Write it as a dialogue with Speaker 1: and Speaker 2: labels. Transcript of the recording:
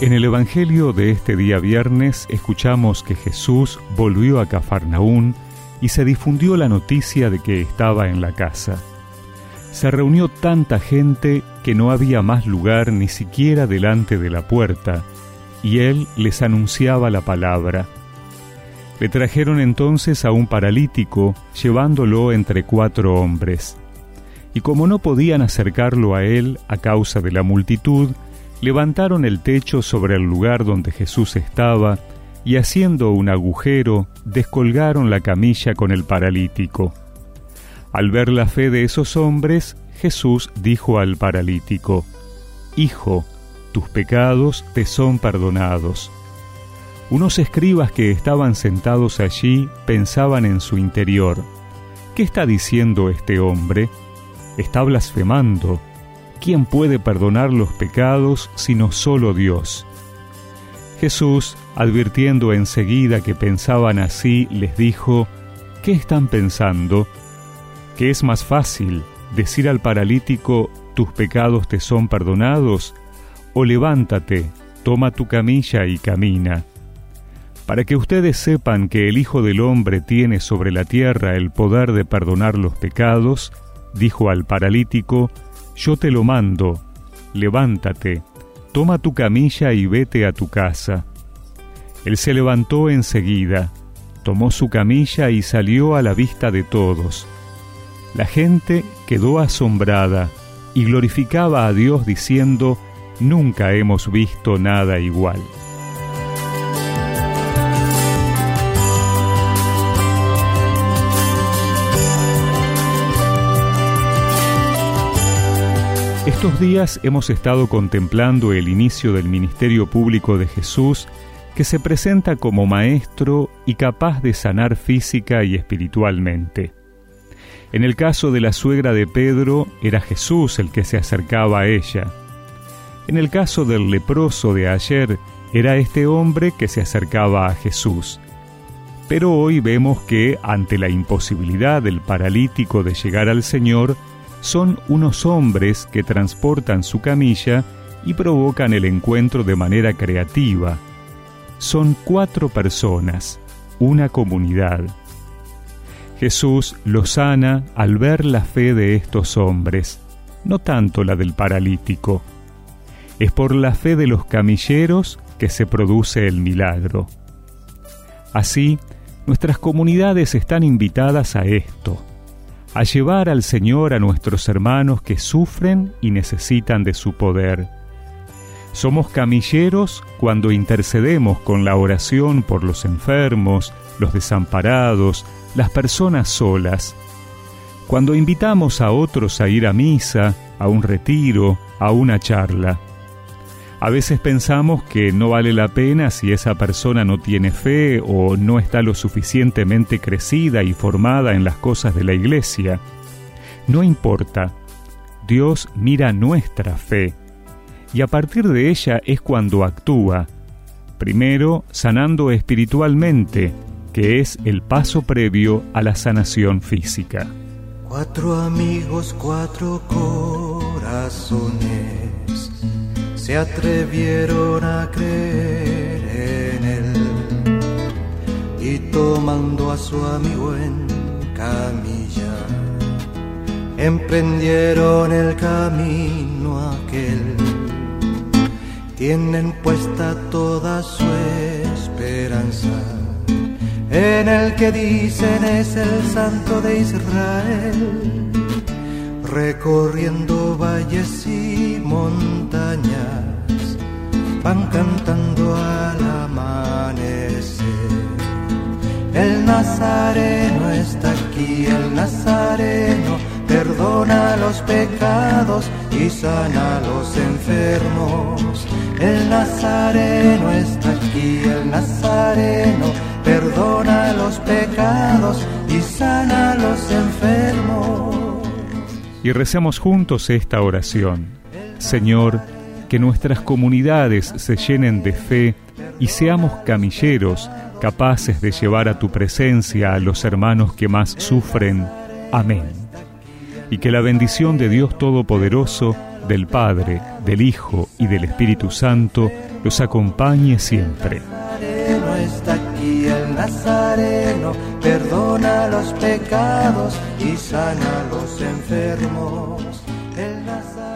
Speaker 1: En el Evangelio de este día viernes escuchamos que Jesús volvió a Cafarnaún y se difundió la noticia de que estaba en la casa. Se reunió tanta gente que no había más lugar ni siquiera delante de la puerta, y él les anunciaba la palabra. Le trajeron entonces a un paralítico, llevándolo entre cuatro hombres. Y como no podían acercarlo a él a causa de la multitud, levantaron el techo sobre el lugar donde Jesús estaba, y haciendo un agujero, descolgaron la camilla con el paralítico. Al ver la fe de esos hombres, Jesús dijo al paralítico, Hijo, tus pecados te son perdonados. Unos escribas que estaban sentados allí pensaban en su interior, ¿qué está diciendo este hombre? Está blasfemando. ¿Quién puede perdonar los pecados sino solo Dios? Jesús, advirtiendo enseguida que pensaban así, les dijo, ¿qué están pensando? ¿Qué es más fácil decir al paralítico, tus pecados te son perdonados? O levántate, toma tu camilla y camina. Para que ustedes sepan que el Hijo del Hombre tiene sobre la tierra el poder de perdonar los pecados, dijo al paralítico, yo te lo mando, levántate, toma tu camilla y vete a tu casa. Él se levantó enseguida, tomó su camilla y salió a la vista de todos. La gente quedó asombrada y glorificaba a Dios diciendo, Nunca hemos visto nada igual. Estos días hemos estado contemplando el inicio del ministerio público de Jesús, que se presenta como maestro y capaz de sanar física y espiritualmente. En el caso de la suegra de Pedro, era Jesús el que se acercaba a ella. En el caso del leproso de ayer, era este hombre que se acercaba a Jesús. Pero hoy vemos que, ante la imposibilidad del paralítico de llegar al Señor, son unos hombres que transportan su camilla y provocan el encuentro de manera creativa. Son cuatro personas, una comunidad. Jesús los sana al ver la fe de estos hombres, no tanto la del paralítico. Es por la fe de los camilleros que se produce el milagro. Así, nuestras comunidades están invitadas a esto, a llevar al Señor a nuestros hermanos que sufren y necesitan de su poder. Somos camilleros cuando intercedemos con la oración por los enfermos, los desamparados, las personas solas. Cuando invitamos a otros a ir a misa, a un retiro, a una charla. A veces pensamos que no vale la pena si esa persona no tiene fe o no está lo suficientemente crecida y formada en las cosas de la iglesia. No importa, Dios mira nuestra fe y a partir de ella es cuando actúa, primero sanando espiritualmente, que es el paso previo a la sanación física.
Speaker 2: Cuatro amigos, cuatro corazones se atrevieron a creer en él y tomando a su amigo en camilla, emprendieron el camino aquel. Tienen puesta toda su esperanza en el que dicen es el santo de Israel recorriendo valles y montañas, van cantando al amanecer. El Nazareno está aquí, el Nazareno perdona los pecados y sana los enfermos. El Nazareno está aquí, el Nazareno perdona los pecados y sana los enfermos
Speaker 1: y recemos juntos esta oración. Señor, que nuestras comunidades se llenen de fe y seamos camilleros capaces de llevar a tu presencia a los hermanos que más sufren. Amén. Y que la bendición de Dios Todopoderoso, del Padre, del Hijo y del Espíritu Santo los acompañe siempre.
Speaker 2: Nazareno perdona los pecados y sana a los enfermos. El Nazareno